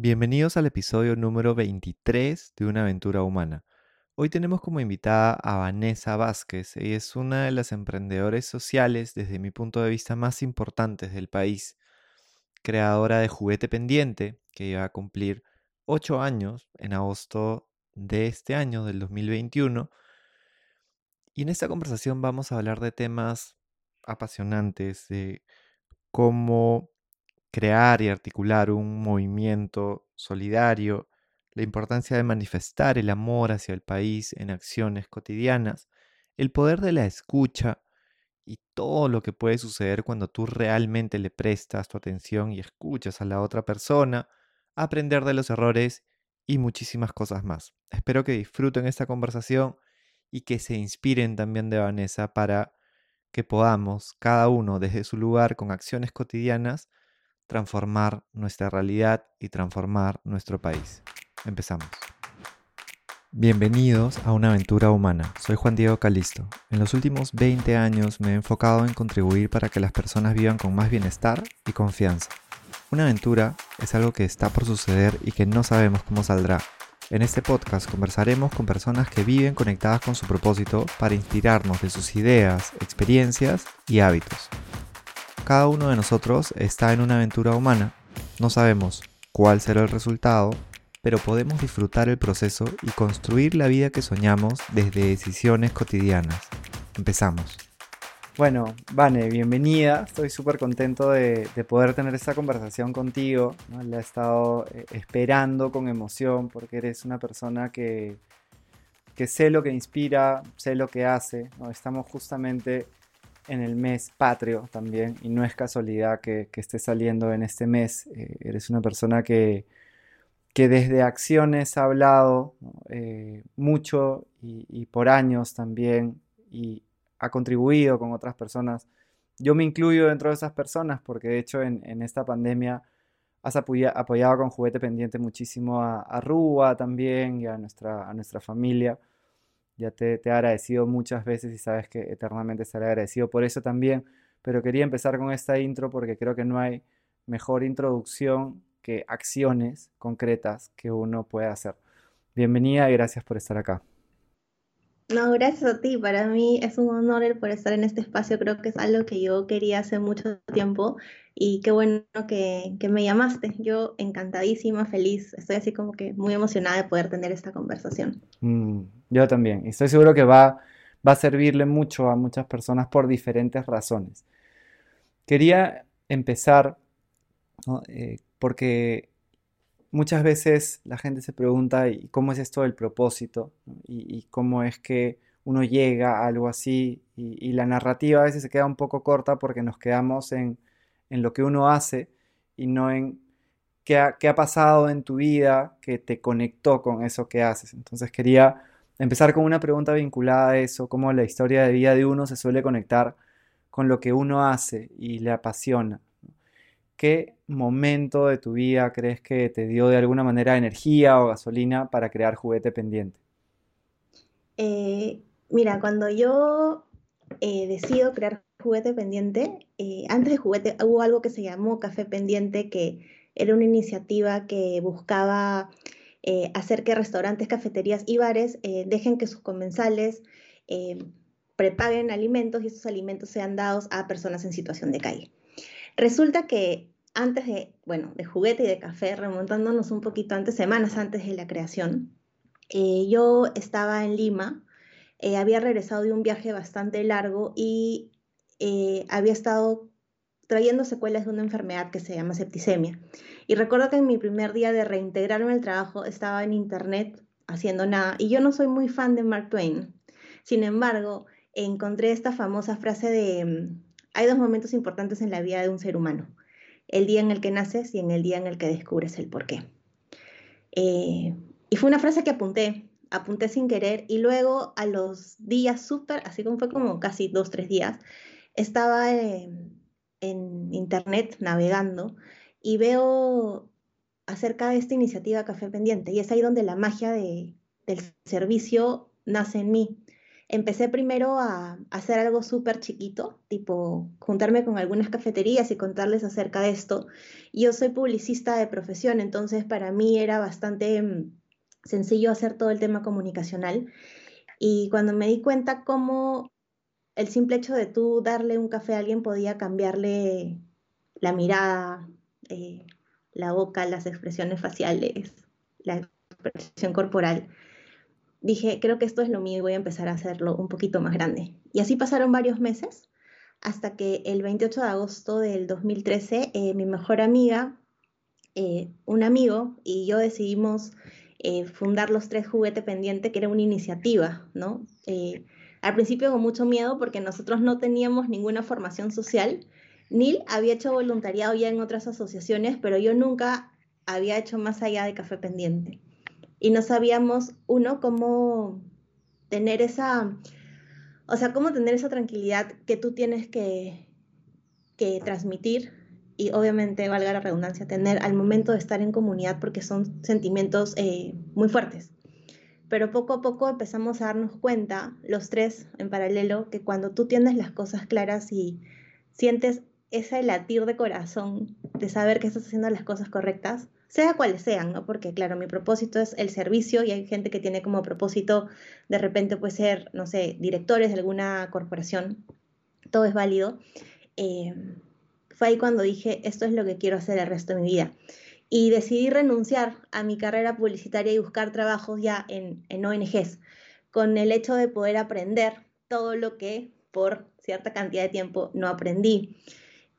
Bienvenidos al episodio número 23 de Una aventura humana. Hoy tenemos como invitada a Vanessa Vázquez. Ella es una de las emprendedores sociales, desde mi punto de vista, más importantes del país. Creadora de Juguete Pendiente, que iba a cumplir 8 años en agosto de este año, del 2021. Y en esta conversación vamos a hablar de temas apasionantes, de cómo crear y articular un movimiento solidario, la importancia de manifestar el amor hacia el país en acciones cotidianas, el poder de la escucha y todo lo que puede suceder cuando tú realmente le prestas tu atención y escuchas a la otra persona, aprender de los errores y muchísimas cosas más. Espero que disfruten esta conversación y que se inspiren también de Vanessa para que podamos, cada uno desde su lugar con acciones cotidianas, transformar nuestra realidad y transformar nuestro país. Empezamos. Bienvenidos a una aventura humana. Soy Juan Diego Calisto. En los últimos 20 años me he enfocado en contribuir para que las personas vivan con más bienestar y confianza. Una aventura es algo que está por suceder y que no sabemos cómo saldrá. En este podcast conversaremos con personas que viven conectadas con su propósito para inspirarnos de sus ideas, experiencias y hábitos. Cada uno de nosotros está en una aventura humana. No sabemos cuál será el resultado, pero podemos disfrutar el proceso y construir la vida que soñamos desde decisiones cotidianas. Empezamos. Bueno, Vane, bienvenida. Estoy súper contento de, poder tener esta conversación contigo. La he estado eh, esperando con emoción porque eres una persona que, que sé lo que inspira, sé lo que hace. Estamos justamente en el mes patrio también, y no es casualidad que, que esté saliendo en este mes. Eh, eres una persona que, que desde acciones ha hablado eh, mucho y, por años también, y ha contribuido con otras personas. Yo me incluyo dentro de esas personas porque de hecho en, esta pandemia has apoyado con juguete pendiente muchísimo a, a Rúa también y a nuestra, a nuestra familia. Ya te, he agradecido muchas veces y sabes que eternamente estaré agradecido por eso también. Pero quería empezar con esta intro porque creo que no hay mejor introducción que acciones concretas que uno puede hacer. Bienvenida y gracias por estar acá. No, gracias a ti. Para mí es un honor el por estar en este espacio. Creo que es algo que yo quería hace mucho tiempo y qué bueno que, me llamaste. Yo encantadísima, feliz. Estoy así como que muy emocionada de poder tener esta conversación. Mm, yo también. Y estoy seguro que va, va a servirle mucho a muchas personas por diferentes razones. Quería empezar eh, porque muchas veces la gente se pregunta ¿y cómo es esto del propósito? Y, cómo es que uno llega a algo así y, la narrativa a veces se queda un poco corta porque nos quedamos en, en lo que uno hace y no en qué ha, qué ha, pasado en tu vida que te conectó con eso que haces. Entonces quería empezar con una pregunta vinculada a eso, cómo la historia de vida de uno se suele conectar con lo que uno hace y le apasiona. ¿Qué momento de tu vida crees que te dio de alguna manera energía o gasolina para crear juguete pendiente? Eh, mira, cuando yo eh, decido crear juguete pendiente, eh, antes de juguete hubo algo que se llamó Café Pendiente, que era una iniciativa que buscaba hacer que restaurantes, cafeterías y bares dejen que sus comensales prepaguen alimentos y esos alimentos sean dados a personas en situación de calle. Resulta que antes de, bueno, de juguete y de café, remontándonos un poquito antes, semanas antes de la creación, eh, yo estaba en Lima, eh, había regresado de un viaje bastante largo y eh, había estado trayendo secuelas de una enfermedad que se llama septicemia. Y recuerdo que en mi primer día de reintegrarme al trabajo estaba en internet haciendo nada y yo no soy muy fan de Mark Twain. Sin embargo, encontré esta famosa frase de mm, hay dos momentos importantes en la vida de un ser humano, el día en el que naces y en el día en el que descubres el porqué. Eh, y fue una frase que apunté, apunté sin querer y luego a los días súper, así como fue como casi dos, tres días, estaba en, internet navegando y veo acerca de esta iniciativa Café Pendiente y es ahí donde la magia del servicio nace en mí. Empecé primero a, hacer algo súper chiquito, tipo juntarme con algunas cafeterías y contarles acerca de esto. Yo soy publicista de profesión, entonces para mí era bastante mm, sencillo hacer todo el tema comunicacional. Y cuando me di cuenta cómo el simple hecho de tú darle un café a alguien podía cambiarle la mirada, eh, la boca, las expresiones faciales, la expresión corporal, dije, creo que esto es lo mío y voy a empezar a hacerlo un poquito más grande. Y así pasaron varios meses hasta que el 28 de agosto del 2013 eh, mi mejor amiga, eh, un amigo y yo decidimos eh, fundar Los Tres Juguete Pendiente, que era una iniciativa, ¿no? al principio con mucho miedo porque nosotros no teníamos ninguna formación social. Neil había hecho voluntariado ya en otras asociaciones, pero yo nunca había hecho más allá de Café Pendiente y no sabíamos, uno, cómo tener esa, o sea, cómo tener esa tranquilidad que tú tienes que, que transmitir y obviamente, valga la redundancia, tener al momento de estar en comunidad porque son sentimientos eh, muy fuertes. Pero poco a poco empezamos a darnos cuenta, los tres en paralelo, que cuando tú tienes las cosas claras y sientes ese latir de corazón de saber que estás haciendo las cosas correctas, sea cuales sean, ¿no? Porque claro, mi propósito es el servicio y hay gente que tiene como propósito, de repente puede ser, no sé, directores de alguna corporación, todo es válido. Eh, fue ahí cuando dije, esto es lo que quiero hacer el resto de mi vida. Y decidí renunciar a mi carrera publicitaria y buscar trabajos ya en, en ONGs, con el hecho de poder aprender todo lo que por cierta cantidad de tiempo no aprendí.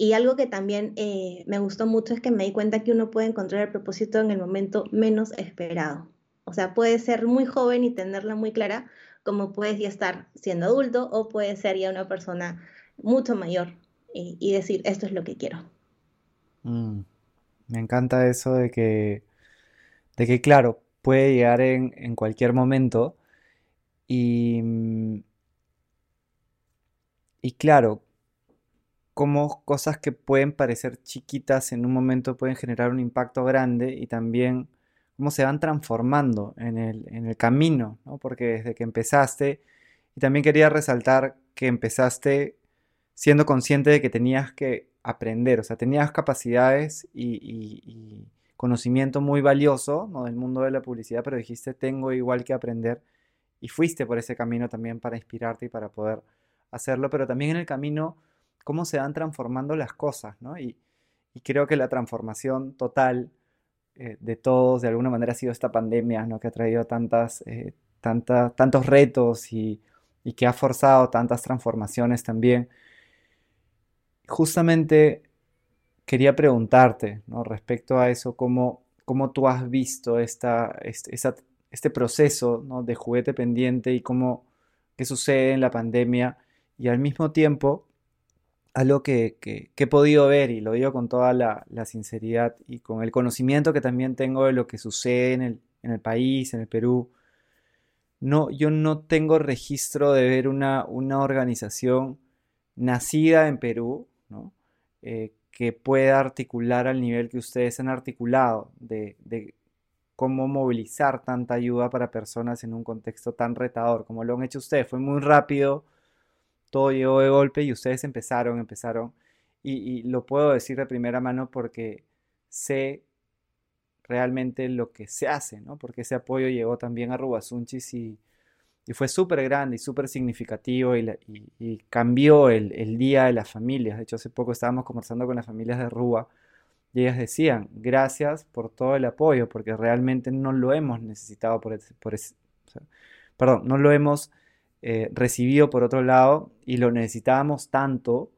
Y algo que también eh, me gustó mucho es que me di cuenta que uno puede encontrar el propósito en el momento menos esperado. O sea, puede ser muy joven y tenerla muy clara, como puedes ya estar siendo adulto o puede ser ya una persona mucho mayor y, decir, esto es lo que quiero. Mm, me encanta eso de que, de que, claro, puede llegar en, en cualquier momento y, mm, y claro, cómo cosas que pueden parecer chiquitas en un momento pueden generar un impacto grande y también cómo se van transformando en el, camino, ¿no? porque desde que empezaste, y también quería resaltar que empezaste siendo consciente de que tenías que aprender, o sea, tenías capacidades y, conocimiento muy valioso ¿no? del mundo de la publicidad, pero dijiste, tengo igual que aprender, y fuiste por ese camino también para inspirarte y para poder hacerlo, pero también en el camino cómo se van transformando las cosas, ¿no? Y, creo que la transformación total eh, de todos, de alguna manera, ha sido esta pandemia, ¿no? Que ha traído tantas, eh, tantos retos y, que ha forzado tantas transformaciones también. Justamente quería preguntarte, ¿no? Respecto a eso, cómo, cómo tú has visto esta, este, este proceso ¿no? de juguete pendiente y cómo qué sucede en la pandemia y al mismo tiempo algo que, que, he podido ver, y lo digo con toda la, sinceridad y con el conocimiento que también tengo de lo que sucede en el, en el país, en el Perú, no, yo no tengo registro de ver una, una organización nacida en Perú, ¿no? Eh, que pueda articular al nivel que ustedes han articulado, de, de, cómo movilizar tanta ayuda para personas en un contexto tan retador como lo han hecho ustedes. Fue muy rápido, todo llegó de golpe y ustedes empezaron, empezaron. Y, lo puedo decir de primera mano porque sé realmente lo que se hace, ¿no? Porque ese apoyo llegó también a Rubasunchis y, y fue súper grande y súper significativo y, cambió el, día de las familias. De hecho, hace poco estábamos conversando con las familias de Ruba y ellas decían, gracias por todo el apoyo, porque realmente no lo hemos necesitado por ese, por perdón, no lo hemos eh, recibido por otro lado y lo necesitábamos tanto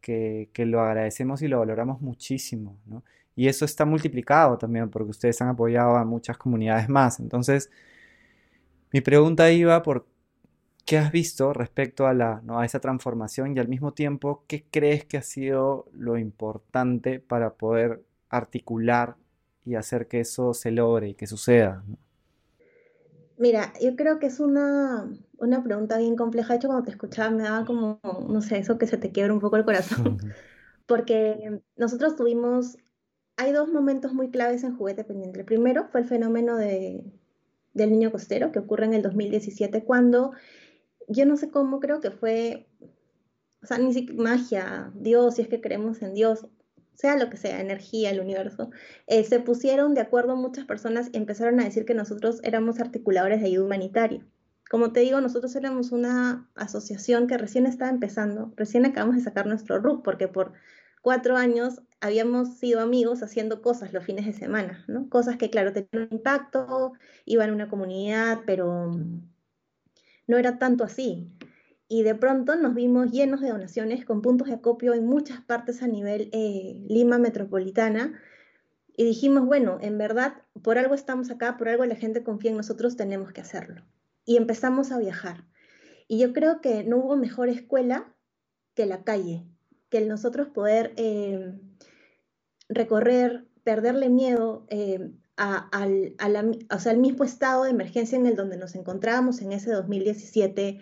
que, lo agradecemos y lo valoramos muchísimo. Y eso está multiplicado también porque ustedes han apoyado a muchas comunidades más. Entonces, mi pregunta iba por qué has visto respecto a, la, a esa transformación y al mismo tiempo, ¿qué crees que ha sido lo importante para poder articular y hacer que eso se logre y que suceda? Mira, yo creo que es una, una pregunta bien compleja. De hecho, cuando te escuchaba me daba como, no sé, eso que se te quiebra un poco el corazón. Porque nosotros tuvimos, hay dos momentos muy claves en Juguete Pendiente. El primero fue el fenómeno de, del niño costero, que ocurre en el 2017, cuando yo no sé cómo, creo que fue, o sea, ni siquiera magia, Dios, si es que creemos en Dios, sea lo que sea, energía, el universo, eh, se pusieron de acuerdo muchas personas y empezaron a decir que nosotros éramos articuladores de ayuda humanitaria. Como te digo, nosotros éramos una asociación que recién estaba empezando, recién acabamos de sacar nuestro RUC, porque por cuatro años habíamos sido amigos haciendo cosas los fines de semana, ¿no? Cosas que, claro, tenían un impacto, iban a una comunidad, pero no era tanto así y de pronto nos vimos llenos de donaciones con puntos de acopio en muchas partes a nivel eh, Lima metropolitana. Y dijimos, bueno, en verdad, por algo estamos acá, por algo la gente confía en nosotros, tenemos que hacerlo. Y empezamos a viajar. Y yo creo que no hubo mejor escuela que la calle, que el nosotros poder eh, recorrer, perderle miedo eh, al, al mismo estado de emergencia en el donde nos encontrábamos en ese 2017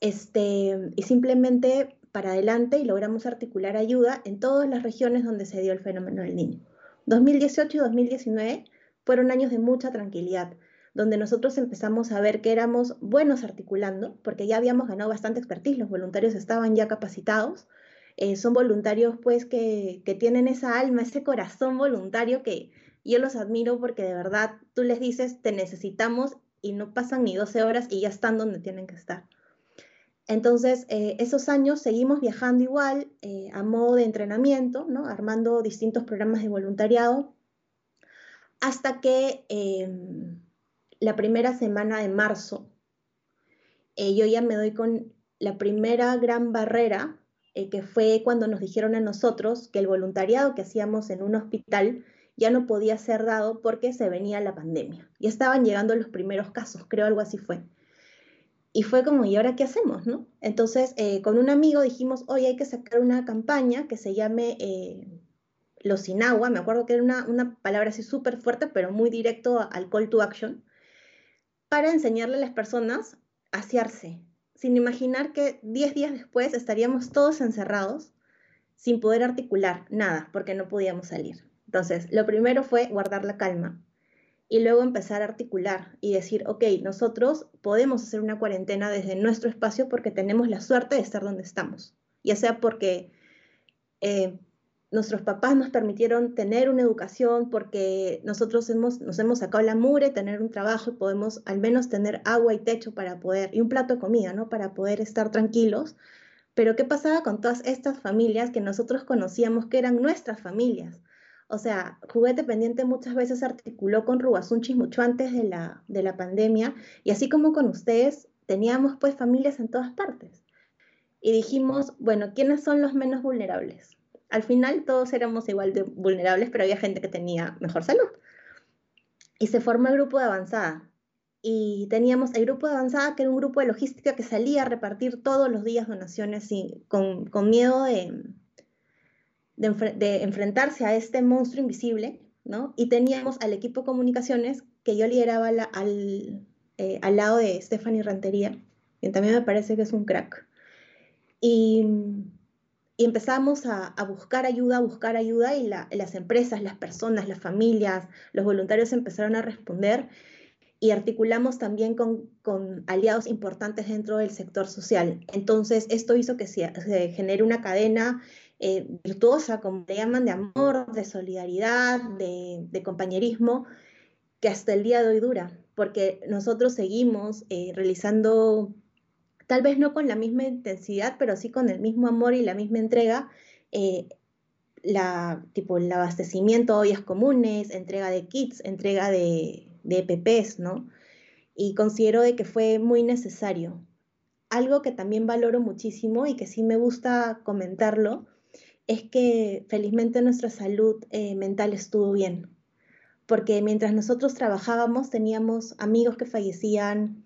este, y simplemente para adelante y logramos articular ayuda en todas las regiones donde se dio el fenómeno del niño. 2018 y 2019 fueron años de mucha tranquilidad, donde nosotros empezamos a ver que éramos buenos articulando, porque ya habíamos ganado bastante expertise, los voluntarios estaban ya capacitados, eh, son voluntarios pues que, que tienen esa alma, ese corazón voluntario que yo los admiro porque de verdad tú les dices, te necesitamos y no pasan ni 12 horas y ya están donde tienen que estar. Entonces, eh, esos años seguimos viajando igual, eh, a modo de entrenamiento, ¿no? armando distintos programas de voluntariado, hasta que em, la primera semana de marzo, eh, yo ya me doy con la primera gran barrera, que fue cuando nos dijeron a nosotros que el voluntariado que hacíamos en un hospital ya no podía ser dado porque se venía la pandemia. Ya estaban llegando los primeros casos, creo algo así fue. Y fue como, ¿y ahora qué hacemos? ¿no? Entonces, eh, con un amigo dijimos, hoy hay que sacar una campaña que se llame eh, Los sin agua. Me acuerdo que era una, una palabra así súper fuerte, pero muy directo al call to action, para enseñarle a las personas a asearse, sin imaginar que 10 días después estaríamos todos encerrados, sin poder articular nada, porque no podíamos salir. Entonces, lo primero fue guardar la calma, y luego empezar a articular y decir, ok, nosotros podemos hacer una cuarentena desde nuestro espacio porque tenemos la suerte de estar donde estamos, ya sea porque eh, nuestros papás nos permitieron tener una educación, porque nosotros hemos, nos hemos sacado la mure, tener un trabajo y podemos al menos tener agua y techo para poder, y un plato de comida, ¿no? Para poder estar tranquilos. Pero ¿qué pasaba con todas estas familias que nosotros conocíamos que eran nuestras familias? O sea, Juguete Pendiente muchas veces articuló con Rubasunchis mucho antes de la, de la pandemia y así como con ustedes, teníamos pues familias en todas partes. Y dijimos, bueno, ¿quiénes son los menos vulnerables? Al final todos éramos igual de vulnerables, pero había gente que tenía mejor salud. Y se formó el grupo de avanzada. Y teníamos el grupo de avanzada, que era un grupo de logística que salía a repartir todos los días donaciones y con, con miedo de, de, enfrentarse a este monstruo invisible, ¿no? Y teníamos al equipo de comunicaciones que yo lideraba al, eh, al lado de Stephanie Rantería, quien también me parece que es un crack. Y, y empezamos a, buscar ayuda, a buscar ayuda, y las empresas, las personas, las familias, los voluntarios empezaron a responder y articulamos también con, con, aliados importantes dentro del sector social. Entonces, esto hizo que se, se genere una cadena eh, virtuosa, como le llaman, de amor, de solidaridad, de, compañerismo, que hasta el día de hoy dura, porque nosotros seguimos eh, realizando, tal vez no con la misma intensidad, pero sí con el mismo amor y la misma entrega, eh, tipo, el abastecimiento de ollas comunes, entrega de kits, entrega de, de EPPs, ¿no? Y considero de que fue muy necesario. Algo que también valoro muchísimo y que sí me gusta comentarlo es que felizmente nuestra salud eh, mental estuvo bien, porque mientras nosotros trabajábamos teníamos amigos que fallecían,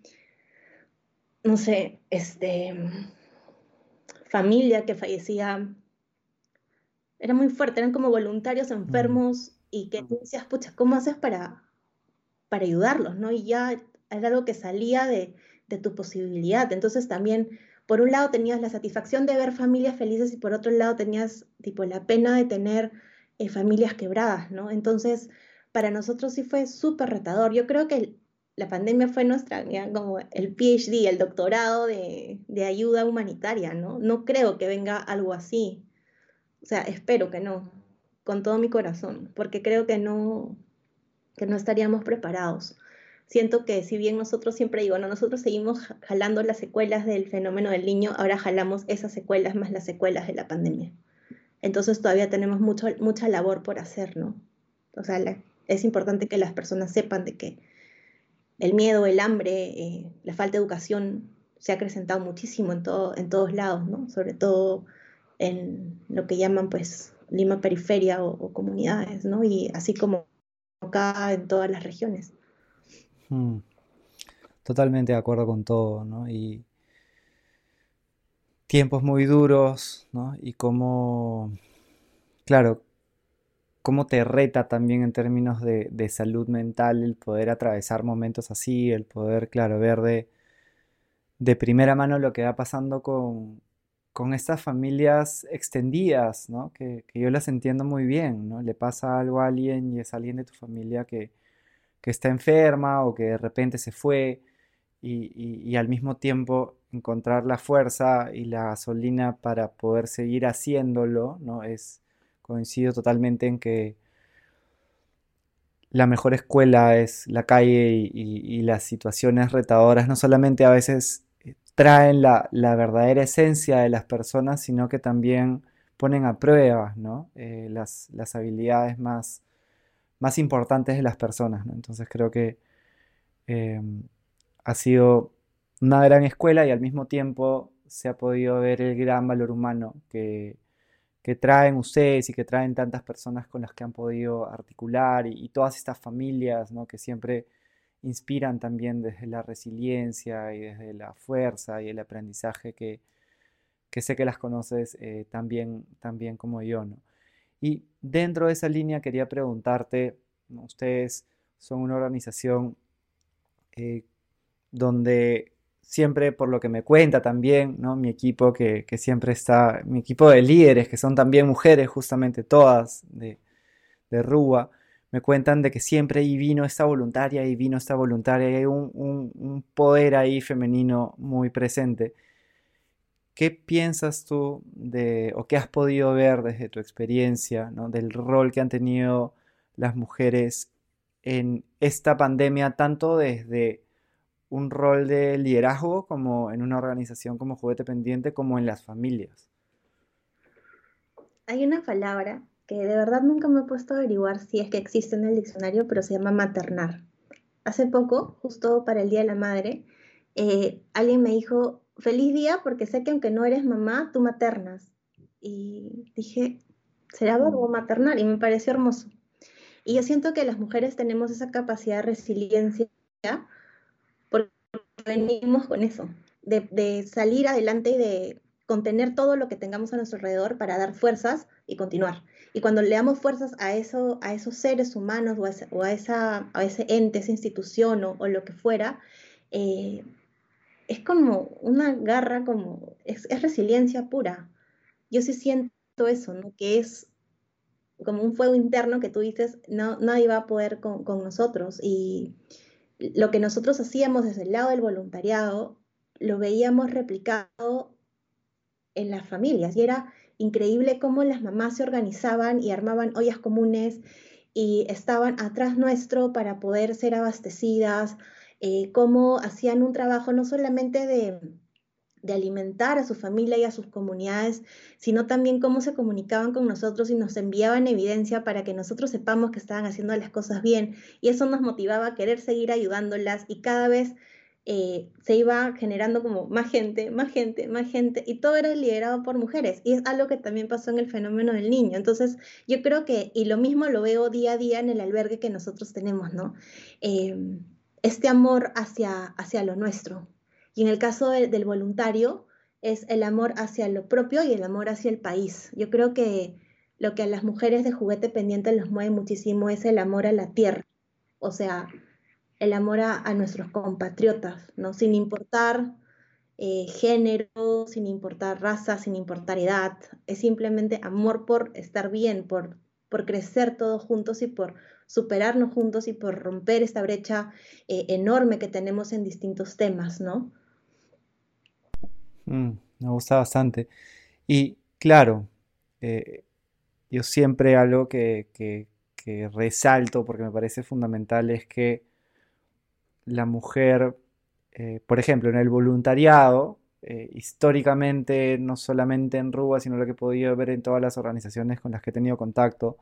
no sé, este, familia que fallecía. Era muy fuerte, eran como voluntarios enfermos y que tú decías, pucha, ¿cómo haces para, para ayudarlos? ¿no? Y ya era algo que salía de, de tu posibilidad. Entonces también por un lado tenías la satisfacción de ver familias felices y por otro lado tenías tipo la pena de tener eh, familias quebradas, ¿no? Entonces, para nosotros sí fue súper retador. Yo creo que la pandemia fue nuestra, como el PhD, el doctorado de, de, ayuda humanitaria, ¿no? No creo que venga algo así. O sea, espero que no, con todo mi corazón, porque creo que no, que no estaríamos preparados. Siento que si bien nosotros siempre digo, no, nosotros seguimos jalando las secuelas del fenómeno del niño, ahora jalamos esas secuelas más las secuelas de la pandemia. Entonces todavía tenemos mucho, mucha labor por hacer, ¿no? O sea, es importante que las personas sepan de que el miedo, el hambre, eh, la falta de educación se ha acrecentado muchísimo en, todo, en todos lados, ¿no? Sobre todo en lo que llaman, pues, Lima periferia o, comunidades, ¿no? Y así como acá en todas las regiones. Hmm. Totalmente de acuerdo con todo, ¿no? Y tiempos muy duros, ¿no? Y cómo, claro, cómo te reta también en términos de, salud mental el poder atravesar momentos así, el poder, claro, ver de, de primera mano lo que va pasando con, con estas familias extendidas, ¿no? Que, yo las entiendo muy bien, ¿no? Le pasa algo a alguien y es alguien de tu familia que, que está enferma o que de repente se fue y, al mismo tiempo encontrar la fuerza y la gasolina para poder seguir haciéndolo, ¿no? Es, coincido totalmente en que la mejor escuela es la calle y, las situaciones retadoras, no solamente a veces traen la, verdadera esencia de las personas, sino que también ponen a prueba ¿no? Eh, las, habilidades más, más importantes de las personas. Entonces creo que em, ha sido una gran escuela y al mismo tiempo se ha podido ver el gran valor humano que, traen ustedes y que traen tantas personas con las que han podido articular y, y todas estas familias ¿no? que siempre inspiran también desde la resiliencia y desde la fuerza y el aprendizaje que, sé que las conoces eh, también, también como yo. ¿no? Y dentro de esa línea quería preguntarte, ustedes son una organización eh, donde siempre, por lo que me cuenta también, ¿no? mi equipo que, siempre está, mi equipo de líderes, que son también mujeres, justamente todas de, de Rúa, me cuentan de que siempre ahí vino esta voluntaria y vino esta voluntaria y hay un, poder ahí femenino muy presente. ¿Qué piensas tú de, o qué has podido ver desde tu experiencia, del rol que han tenido las mujeres en esta pandemia, tanto desde un rol de liderazgo como en una organización como Juguete Pendiente, como en las familias? Hay una palabra que de verdad nunca me he puesto a averiguar si es que existe en el diccionario, pero se llama maternar. Hace poco, justo para el Día de la Madre, eh, alguien me dijo, feliz día porque sé que aunque no eres mamá, tú maternas. Y dije, será verbo maternar y me pareció hermoso. Y yo siento que las mujeres tenemos esa capacidad de resiliencia porque venimos con eso, de, de salir adelante y de contener todo lo que tengamos a nuestro alrededor para dar fuerzas y continuar. Y cuando le damos fuerzas a, eso, a esos seres humanos o a, ese, o a, esa, a ese ente, esa institución o, lo que fuera, eh, es como una garra, como es, resiliencia pura. Yo sí siento eso, ¿no? que es como un fuego interno que tú dices, no, nadie va a poder con, con nosotros. Y lo que nosotros hacíamos desde el lado del voluntariado, lo veíamos replicado en las familias y era increíble cómo las mamás se organizaban y armaban ollas comunes y estaban atrás nuestro para poder ser abastecidas, eh, cómo hacían un trabajo no solamente de, alimentar a su familia y a sus comunidades, sino también cómo se comunicaban con nosotros y nos enviaban evidencia para que nosotros sepamos que estaban haciendo las cosas bien. Y eso nos motivaba a querer seguir ayudándolas y cada vez eh, se iba generando como más gente, más gente, más gente, y todo era liderado por mujeres. Y es algo que también pasó en el fenómeno del niño. Entonces, yo creo que, y lo mismo lo veo día a día en el albergue que nosotros tenemos, ¿no? Em, este amor hacia, hacia lo nuestro. Y en el caso del voluntario, es el amor hacia lo propio y el amor hacia el país. Yo creo que lo que a las mujeres de juguete pendiente los mueve muchísimo es el amor a la tierra. O sea, el amor a, nuestros compatriotas, ¿no? Sin importar eh, género, sin importar raza, sin importar edad, es simplemente amor por estar bien, por, por crecer todos juntos y por superarnos juntos y por romper esta brecha eh, enorme que tenemos en distintos temas, ¿no? Mm, me gusta bastante. Y claro, eh, yo siempre algo que, resalto porque me parece fundamental es que la mujer, eh, por ejemplo, en el voluntariado, eh, históricamente, no solamente en Ruba, sino lo que he podido ver en todas las organizaciones con las que he tenido contacto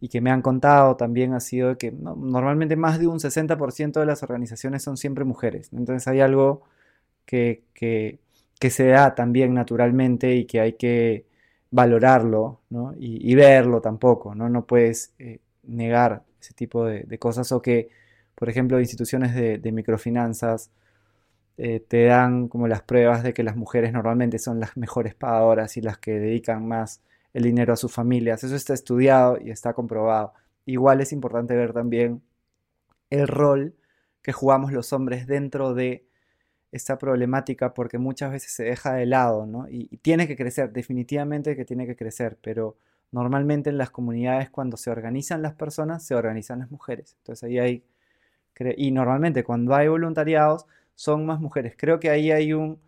y que me han contado también ha sido que normalmente más de un 60% de las organizaciones son siempre mujeres. Entonces hay algo que, se da también naturalmente y que hay que valorarlo y, verlo tampoco. No, no puedes eh, negar ese tipo de, cosas o que, por ejemplo, instituciones de microfinanzas, eh, te dan como las pruebas de que las mujeres normalmente son las mejores pagadoras y las que dedican más el dinero a sus familias. Eso está estudiado y está comprobado. Igual es importante ver también el rol que jugamos los hombres dentro de esta problemática porque muchas veces se deja de lado, ¿no? Y, y, tiene que crecer, definitivamente que tiene que crecer, pero normalmente en las comunidades cuando se organizan las personas, se organizan las mujeres. Entonces ahí hay... Y normalmente cuando hay voluntariados, son más mujeres. Creo que ahí hay un...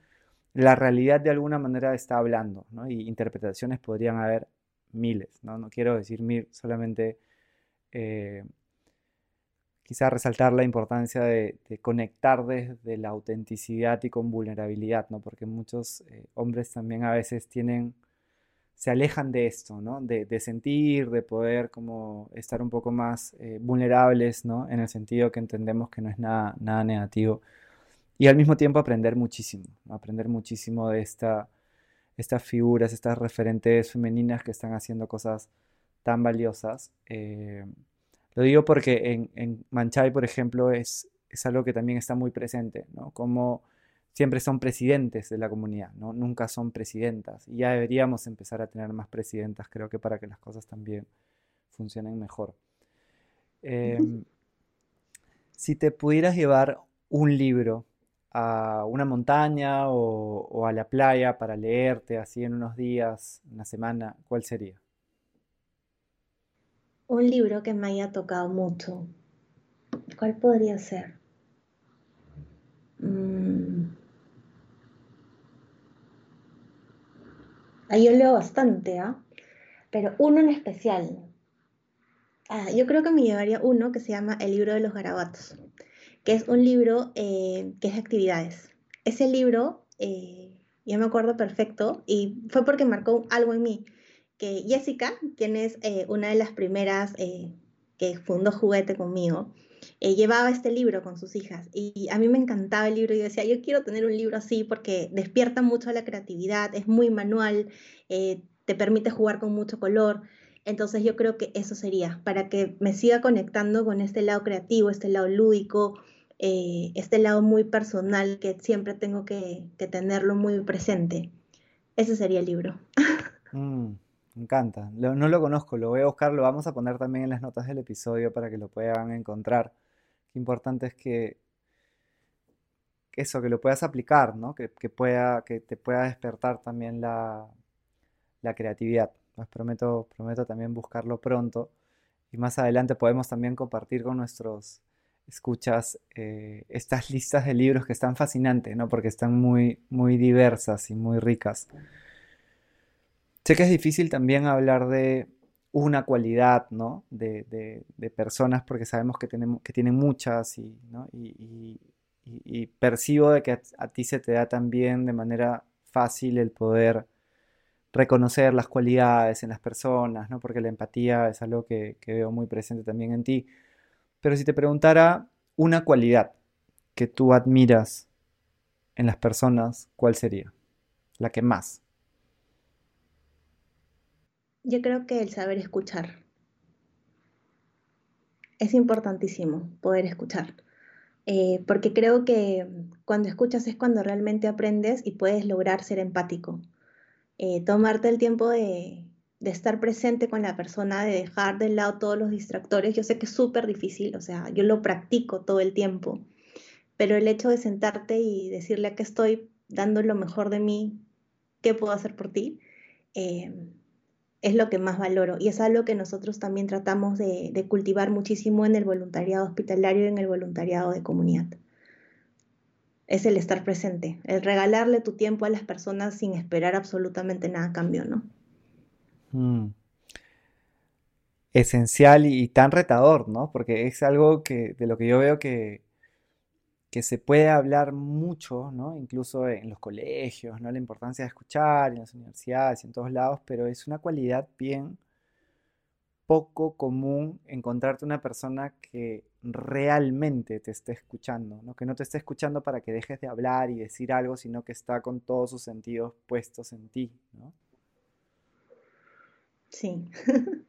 La realidad de alguna manera está hablando, ¿no? Y interpretaciones podrían haber miles, ¿no? No quiero decir mil, solamente eh, quizá resaltar la importancia de, conectar desde la autenticidad y con vulnerabilidad, ¿no? Porque muchos eh, hombres también a veces tienen, se alejan de esto, ¿no? De, sentir, de poder como estar un poco más eh, vulnerables, ¿no? En el sentido que entendemos que no es nada, nada negativo y al mismo tiempo aprender muchísimo, aprender muchísimo de esta, estas figuras, estas referentes femeninas que están haciendo cosas tan valiosas. Eh, lo digo porque en, en, Manchay, por ejemplo, es, es algo que también está muy presente, ¿no? Como siempre son presidentes de la comunidad, ¿no? Nunca son presidentas. Y ya deberíamos empezar a tener más presidentas, creo que para que las cosas también funcionen mejor. Em, si te pudieras llevar un libro a una montaña o, a la playa para leerte así en unos días, una semana, ¿cuál sería? Un libro que me haya tocado mucho. ¿Cuál podría ser? Mm. Ahí yo leo bastante, ¿ah? Pero uno en especial. Ah, yo creo que me llevaría uno que se llama El libro de los garabatos que es un libro eh, que es de actividades. Ese libro, eh, yo me acuerdo perfecto, y fue porque marcó algo en mí, que Jessica, quien es eh, una de las primeras que fundó Juguete conmigo, llevaba este libro con sus hijas y a mí me encantaba el libro y decía, yo quiero tener un libro así porque despierta mucho la creatividad, es muy manual, te permite jugar con mucho color. Entonces yo creo que eso sería, para que me siga conectando con este lado creativo, este lado lúdico, eh, este lado muy personal que siempre tengo que, tenerlo muy presente. Ese sería el libro. Mm, me encanta. no lo conozco, lo voy a buscar, lo vamos a poner también en las notas del episodio para que lo puedan encontrar. Qué importante es que, eso, que lo puedas aplicar, ¿no? Que, pueda, que te pueda despertar también la, creatividad. Les prometo, prometo también buscarlo pronto y más adelante podemos también compartir con nuestros escuchas eh, estas listas de libros que están fascinantes, ¿no? Porque están muy, muy diversas y muy ricas. Sé que es difícil también hablar de una cualidad, ¿no? De, personas porque sabemos que, tenemos, que tienen muchas y, percibo de que a, ti se te da también de manera fácil el poder reconocer las cualidades en las personas, ¿no? Porque la empatía es algo que veo muy presente también en ti. Pero si te preguntara una cualidad que tú admiras en las personas, ¿cuál sería? La que más. Yo creo que el saber escuchar. Es importantísimo poder escuchar, eh, porque creo que cuando escuchas es cuando realmente aprendes y puedes lograr ser empático. Eh, tomarte el tiempo de, de estar presente con la persona, de dejar de lado todos los distractores. Yo sé que es súper difícil, o sea, yo lo practico todo el tiempo, pero el hecho de sentarte y decirle que estoy dando lo mejor de mí, ¿qué puedo hacer por ti? Eh, es lo que más valoro y es algo que nosotros también tratamos de, cultivar muchísimo en el voluntariado hospitalario y en el voluntariado de comunidad. Es el estar presente, el regalarle tu tiempo a las personas sin esperar absolutamente nada a cambio, ¿no? Mm. Esencial y, tan retador, ¿no? Porque es algo que de lo que yo veo que que se puede hablar mucho, ¿no? incluso en los colegios, ¿no? la importancia de escuchar, en las universidades y en todos lados, pero es una cualidad bien poco común encontrarte una persona que realmente te esté escuchando, ¿no? que no te esté escuchando para que dejes de hablar y decir algo, sino que está con todos sus sentidos puestos en ti. ¿no? Sí,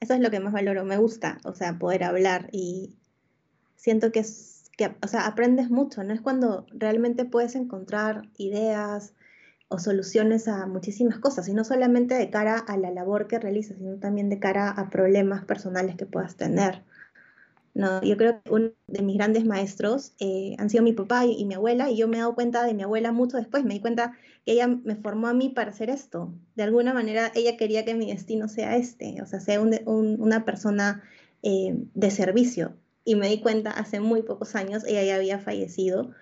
eso es lo que más valoro, me gusta, o sea, poder hablar y siento que es que, o sea, aprendes mucho, ¿no? Es cuando realmente puedes encontrar ideas o soluciones a muchísimas cosas, y no solamente de cara a la labor que realizas, sino también de cara a problemas personales que puedas tener. No, yo creo que uno de mis grandes maestros eh, han sido mi papá y, mi abuela, y yo me he dado cuenta de mi abuela mucho después. Me di cuenta que ella me formó a mí para hacer esto. De alguna manera, ella quería que mi destino sea este, o sea, sea una persona eh, de servicio y me di cuenta hace muy pocos años, ella ya había fallecido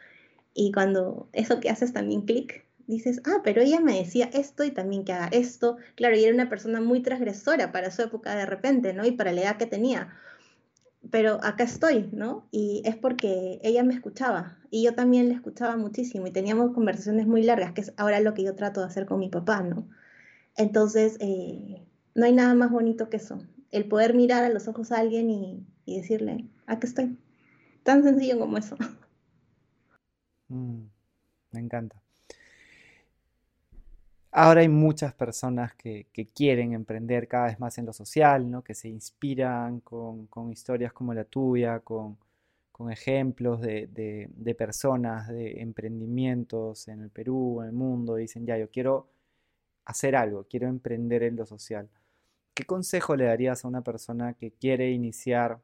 y cuando eso que haces también clic, dices, ah, pero ella me decía esto y también que haga esto. Claro, y era una persona muy transgresora para su época de repente, ¿no? Y para la edad que tenía. Pero acá estoy, ¿no? Y es porque ella me escuchaba y yo también le escuchaba muchísimo y teníamos conversaciones muy largas, que es ahora lo que yo trato de hacer con mi papá, ¿no? Entonces, eh, no hay nada más bonito que eso, el poder mirar a los ojos a alguien y, y decirle, aquí estoy. Tan sencillo como eso. Mm, me encanta. Ahora hay muchas personas que, quieren emprender cada vez más en lo social, ¿no? que se inspiran con, historias como la tuya, con, ejemplos de, personas, de emprendimientos en el Perú, en el mundo, y dicen, ya, yo quiero hacer algo, quiero emprender en lo social. ¿Qué consejo le darías a una persona que quiere iniciar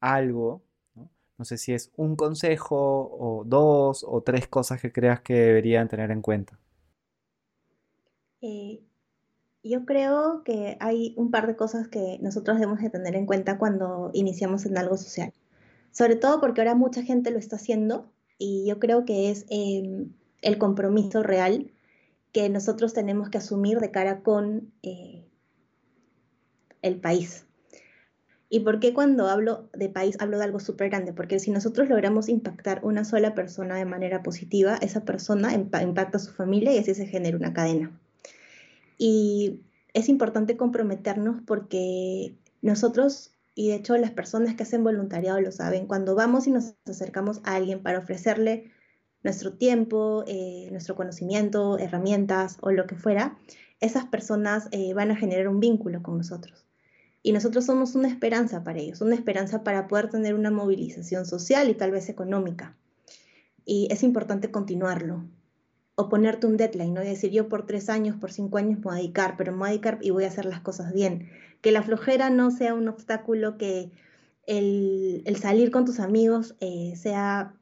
algo, ¿no? sé si es un consejo o dos o tres cosas que creas que deberían tener en cuenta. Eh, yo creo que hay un par de cosas que nosotros debemos de tener en cuenta cuando iniciamos en algo social. Sobre todo porque ahora mucha gente lo está haciendo y yo creo que es em, el compromiso real que nosotros tenemos que asumir de cara con eh, el país. ¿Y por qué cuando hablo de país hablo de algo súper grande? Porque si nosotros logramos impactar una sola persona de manera positiva, esa persona impacta a su familia y así se genera una cadena. Y es importante comprometernos porque nosotros, y de hecho las personas que hacen voluntariado lo saben, cuando vamos y nos acercamos a alguien para ofrecerle nuestro tiempo, eh, nuestro conocimiento, herramientas o lo que fuera, esas personas eh, van a generar un vínculo con nosotros. Y nosotros somos una esperanza para ellos, una esperanza para poder tener una movilización social y tal vez económica. Y es importante continuarlo. O ponerte un deadline, ¿no? Y decir, yo por tres años, por cinco años me voy a dedicar, pero me voy a dedicar y voy a hacer las cosas bien. Que la flojera no sea un obstáculo, que el, salir con tus amigos eh, sea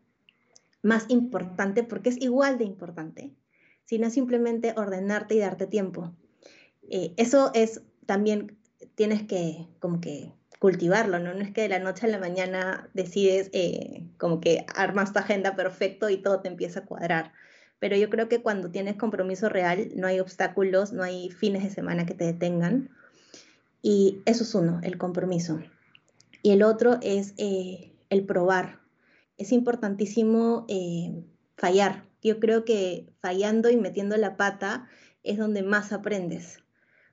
más importante, porque es igual de importante, sino simplemente ordenarte y darte tiempo. Eh, eso es también tienes que como que cultivarlo, ¿no? No es que de la noche a la mañana decides eh, como que armas tu agenda perfecto y todo te empieza a cuadrar. Pero yo creo que cuando tienes compromiso real, no hay obstáculos, no hay fines de semana que te detengan. Y eso es uno, el compromiso. Y el otro es eh, el probar. Es importantísimo eh, fallar. Yo creo que fallando y metiendo la pata es donde más aprendes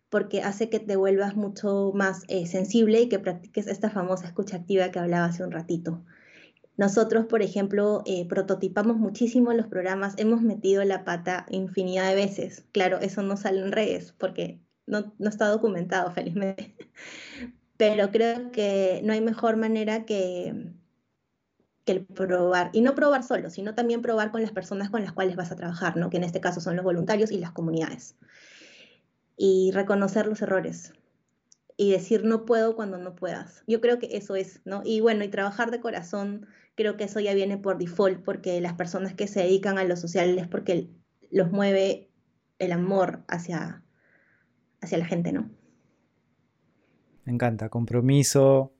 porque hace que te vuelvas mucho más eh, sensible y que practiques esta famosa escucha activa que hablaba hace un ratito. Nosotros, por ejemplo, eh, prototipamos muchísimo los programas, hemos metido la pata infinidad de veces. Claro, eso no sale en redes porque no, está documentado, felizmente. Pero creo que no hay mejor manera que, que el probar. Y no probar solo, sino también probar con las personas con las cuales vas a trabajar, ¿no? que en este caso son los voluntarios y las comunidades y reconocer los errores y decir no puedo cuando no puedas. Yo creo que eso es, ¿no? Y bueno, y trabajar de corazón, creo que eso ya viene por default, porque las personas que se dedican a lo social es porque los mueve el amor hacia, hacia la gente, ¿no? Me encanta, compromiso,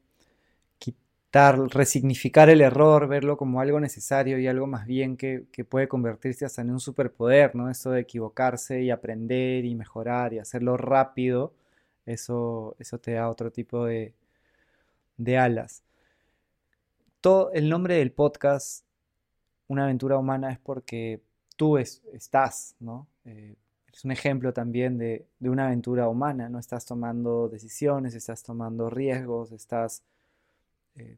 quitar, resignificar el error, verlo como algo necesario y algo más bien que, puede convertirse hasta en un superpoder, ¿no? Esto de equivocarse y aprender y mejorar y hacerlo rápido, eso, eso te da otro tipo de, de alas. Todo el nombre del podcast, Una aventura humana, es porque tú estás, ¿no? Eh, es un ejemplo también de, una aventura humana, ¿no? Estás tomando decisiones, estás tomando riesgos, estás eh,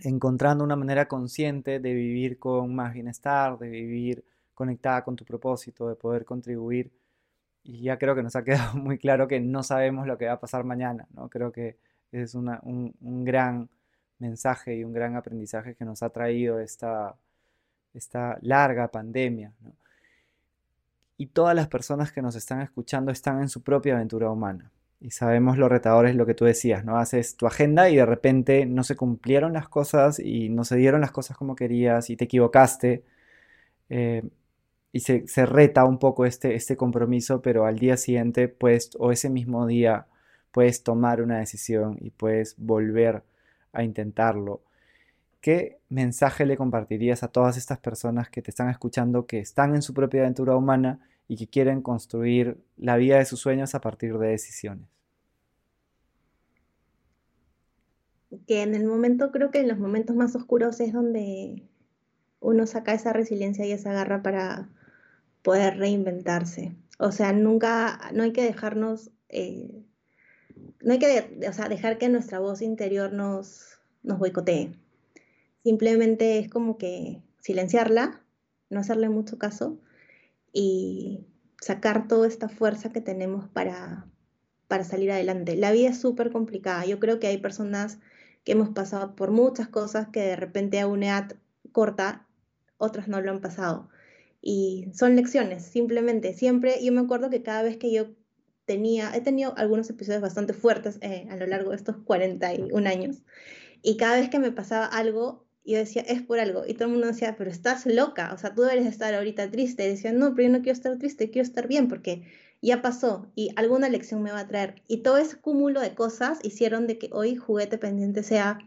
encontrando una manera consciente de vivir con más bienestar, de vivir conectada con tu propósito, de poder contribuir. Y ya creo que nos ha quedado muy claro que no sabemos lo que va a pasar mañana, ¿no? Creo que es un, gran mensaje y un gran aprendizaje que nos ha traído esta, esta larga pandemia. Y todas las personas que nos están escuchando están en su propia aventura humana. Y sabemos lo retador es lo que tú decías, ¿no? Haces tu agenda y de repente no se cumplieron las cosas y no se dieron las cosas como querías y te equivocaste. Eh, y se, se, reta un poco este, este compromiso, pero al día siguiente, pues, o ese mismo día, puedes tomar una decisión y puedes volver a intentarlo. ¿Qué mensaje le compartirías a todas estas personas que te están escuchando, que están en su propia aventura humana y que quieren construir la vida de sus sueños a partir de decisiones? Que en el momento, creo que en los momentos más oscuros es donde uno saca esa resiliencia y esa garra para poder reinventarse. O sea, nunca, no hay que dejarnos eh, no hay que dejar que nuestra voz interior nos, nos boicotee. Simplemente es como que silenciarla, no hacerle mucho caso y sacar toda esta fuerza que tenemos para, para salir adelante. La vida es súper complicada. Yo creo que hay personas que hemos pasado por muchas cosas que de repente a una edad corta, otras no lo han pasado. Y son lecciones, simplemente. Siempre, yo me acuerdo que cada vez que yo he tenido algunos episodios bastante fuertes eh, a lo largo de estos 41 años. Y cada vez que me pasaba algo, yo decía, es por algo. Y todo el mundo decía, pero estás loca, o sea, tú deberías estar ahorita triste. Y decía, no, pero yo no quiero estar triste, quiero estar bien porque ya pasó y alguna lección me va a traer. Y todo ese cúmulo de cosas hicieron de que hoy Juguete Pendiente sea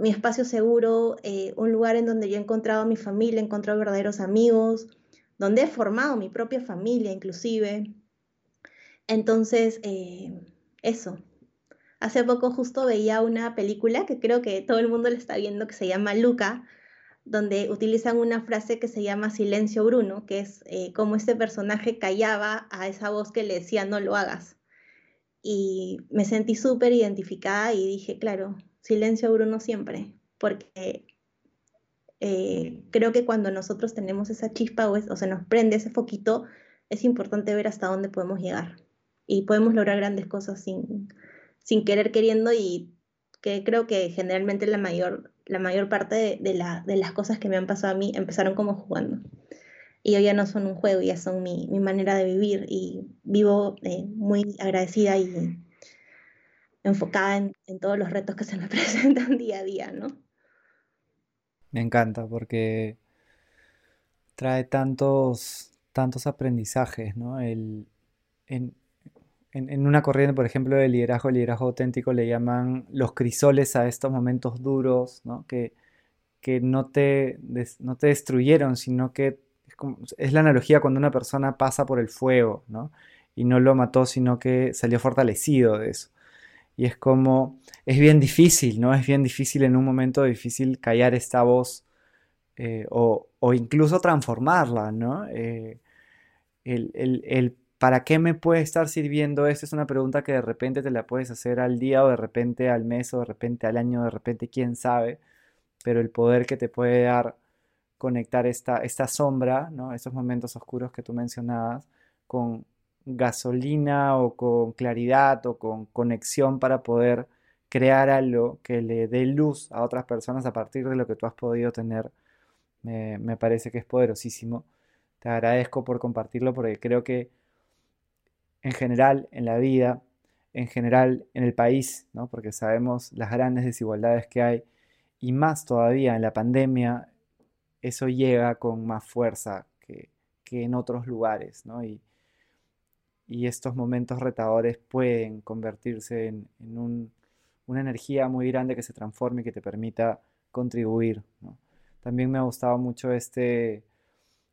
mi espacio seguro, eh, un lugar en donde yo he encontrado a mi familia, he encontrado verdaderos amigos, donde he formado mi propia familia inclusive, entonces, eh, eso. Hace poco justo veía una película que creo que todo el mundo le está viendo, que se llama Luca, donde utilizan una frase que se llama silencio Bruno, que es eh, como este personaje callaba a esa voz que le decía no lo hagas. Y me sentí súper identificada y dije, claro, silencio Bruno siempre, porque eh, creo que cuando nosotros tenemos esa chispa o, se nos prende ese foquito, es importante ver hasta dónde podemos llegar y podemos lograr grandes cosas sin, sin querer queriendo y que creo que generalmente la mayor, la mayor parte de, la, de, las cosas que me han pasado a mí empezaron como jugando. Y hoy ya no son un juego, ya son mi, mi manera de vivir y vivo eh, muy agradecida y enfocada en, todos los retos que se me presentan día a día, ¿no? Me encanta porque trae tantos, tantos aprendizajes, ¿no? El, en, en, una corriente, por ejemplo, de liderazgo, liderazgo auténtico, le llaman los crisoles a estos momentos duros, ¿no? que, que no, te, no te destruyeron, sino que es, es, la analogía cuando una persona pasa por el fuego, ¿no? y no lo mató, sino que salió fortalecido de eso. Y es como, es bien difícil, ¿no? Es bien difícil en un momento difícil callar esta voz eh, o, incluso transformarla, ¿no? Eh, el, el, el ¿para qué me puede estar sirviendo esto? Es una pregunta que de repente te la puedes hacer al día o de repente al mes o de repente al año, de repente quién sabe, pero el poder que te puede dar conectar esta, esta sombra, ¿no? estos momentos oscuros que tú mencionabas, con gasolina o con claridad o con conexión para poder crear algo que le dé luz a otras personas a partir de lo que tú has podido tener, me parece que es poderosísimo. Te agradezco por compartirlo porque creo que en general en la vida, en general en el país, ¿no? porque sabemos las grandes desigualdades que hay, y más todavía en la pandemia, eso llega con más fuerza que, en otros lugares. ¿no? Y, y estos momentos retadores pueden convertirse en, una energía muy grande que se transforme y que te permita contribuir. También me ha gustado mucho este,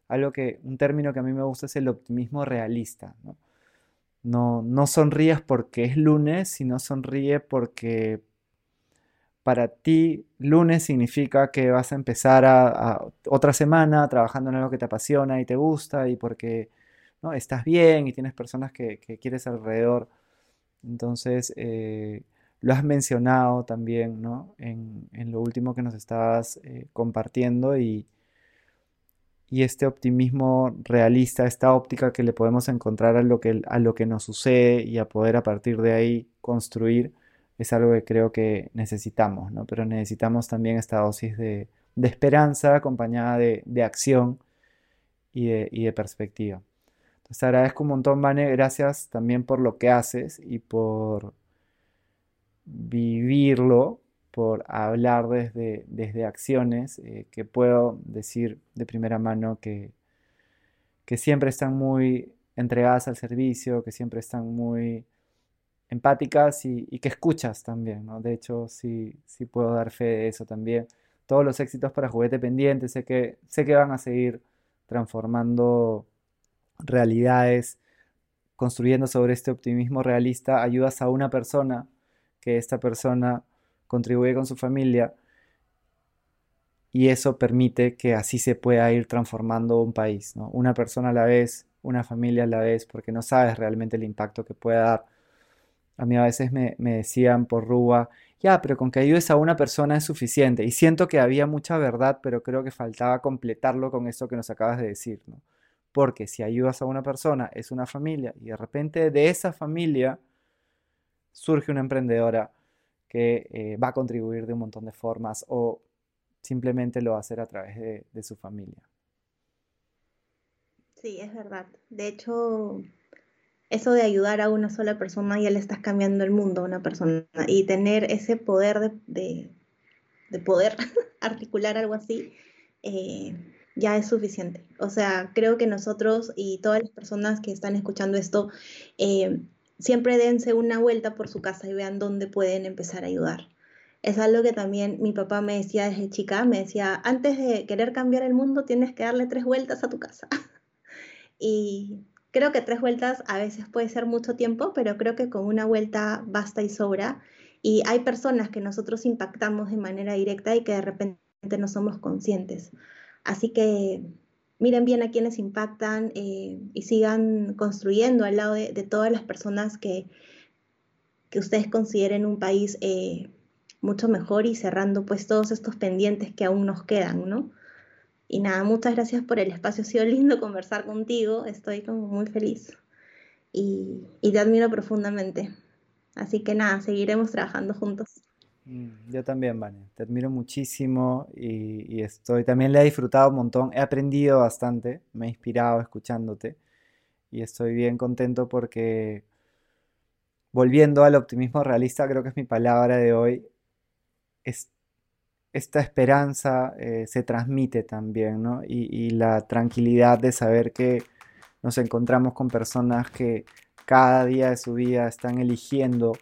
algo que, un término que a mí me gusta es el optimismo realista. ¿no? No, sonríes porque es lunes, sino sonríe porque para ti lunes significa que vas a empezar a, otra semana trabajando en algo que te apasiona y te gusta y porque ¿no? estás bien y tienes personas que, quieres alrededor. Entonces, eh, lo has mencionado también ¿no? en, lo último que nos estabas eh, compartiendo y, y este optimismo realista, esta óptica que le podemos encontrar a lo que, a lo que nos sucede y a poder a partir de ahí construir, es algo que creo que necesitamos, ¿no? Pero necesitamos también esta dosis de, esperanza acompañada de, acción y de, y de perspectiva. Entonces agradezco un montón, Vane, gracias también por lo que haces y por vivirlo, por hablar desde, desde acciones eh, que puedo decir de primera mano que, que siempre están muy entregadas al servicio, que siempre están muy empáticas y, que escuchas también, ¿no? De hecho, sí, sí puedo dar fe de eso también. Todos los éxitos para Juguete Pendiente, sé que, sé que van a seguir transformando realidades, construyendo sobre este optimismo realista, ayudas a una persona, que esta persona contribuye con su familia y eso permite que así se pueda ir transformando un país, ¿no? Una persona a la vez, una familia a la vez, porque no sabes realmente el impacto que puede dar. A mí a veces me, decían por Rúa, ya, pero con que ayudes a una persona es suficiente. Y siento que había mucha verdad, pero creo que faltaba completarlo con eso que nos acabas de decir, ¿no? Porque si ayudas a una persona, es una familia, y de repente de esa familia surge una emprendedora que eh, va a contribuir de un montón de formas o simplemente lo va a hacer a través de, su familia. Sí, es verdad. De hecho, eso de ayudar a una sola persona ya le estás cambiando el mundo a una persona y tener ese poder de, poder articular algo así eh, ya es suficiente. O sea, creo que nosotros y todas las personas que están escuchando esto eh, siempre dense una vuelta por su casa y vean dónde pueden empezar a ayudar. Es algo que también mi papá me decía desde chica, me decía, antes de querer cambiar el mundo tienes que darle tres vueltas a tu casa. y creo que tres vueltas a veces puede ser mucho tiempo, pero creo que con una vuelta basta y sobra. Y hay personas que nosotros impactamos de manera directa y que de repente no somos conscientes. Así que miren bien a quienes impactan eh, y sigan construyendo al lado de, todas las personas que, que, ustedes consideren un país eh, mucho mejor y cerrando pues todos estos pendientes que aún nos quedan, ¿no? Y nada, muchas gracias por el espacio, ha sido lindo conversar contigo, estoy como muy feliz y, y te admiro profundamente. Así que nada, seguiremos trabajando juntos. Mm, yo también, Vane, te admiro muchísimo y, estoy, también le he disfrutado un montón, he aprendido bastante, me he inspirado escuchándote y estoy bien contento porque volviendo al optimismo realista, creo que es mi palabra de hoy, esta esperanza eh, se transmite también, ¿no? y la tranquilidad de saber que nos encontramos con personas que cada día de su vida están eligiendo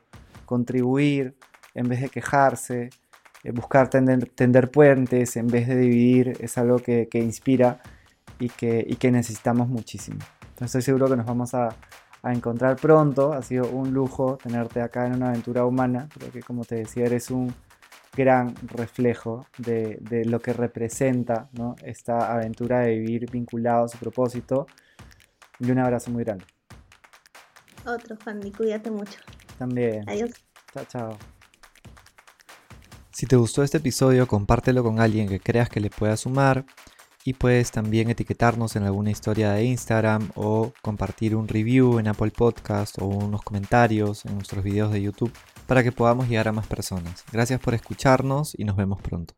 contribuir en vez de quejarse, eh, buscar tender, puentes en vez de dividir, es algo que, inspira y que, que, necesitamos muchísimo. Entonces estoy seguro que nos vamos a, encontrar pronto. Ha sido un lujo tenerte acá en una aventura humana. Creo que como te decía, eres un gran reflejo de, lo que representa esta aventura de vivir vinculado a su propósito. Y un abrazo muy grande. Otro, Fanny, cuídate mucho. También. Adiós. Chao, chao. Si te gustó este episodio, compártelo con alguien que creas que le pueda sumar y puedes también etiquetarnos en alguna historia de Instagram o compartir un review en Apple Podcast o unos comentarios en nuestros videos de YouTube para que podamos llegar a más personas. Gracias por escucharnos y nos vemos pronto.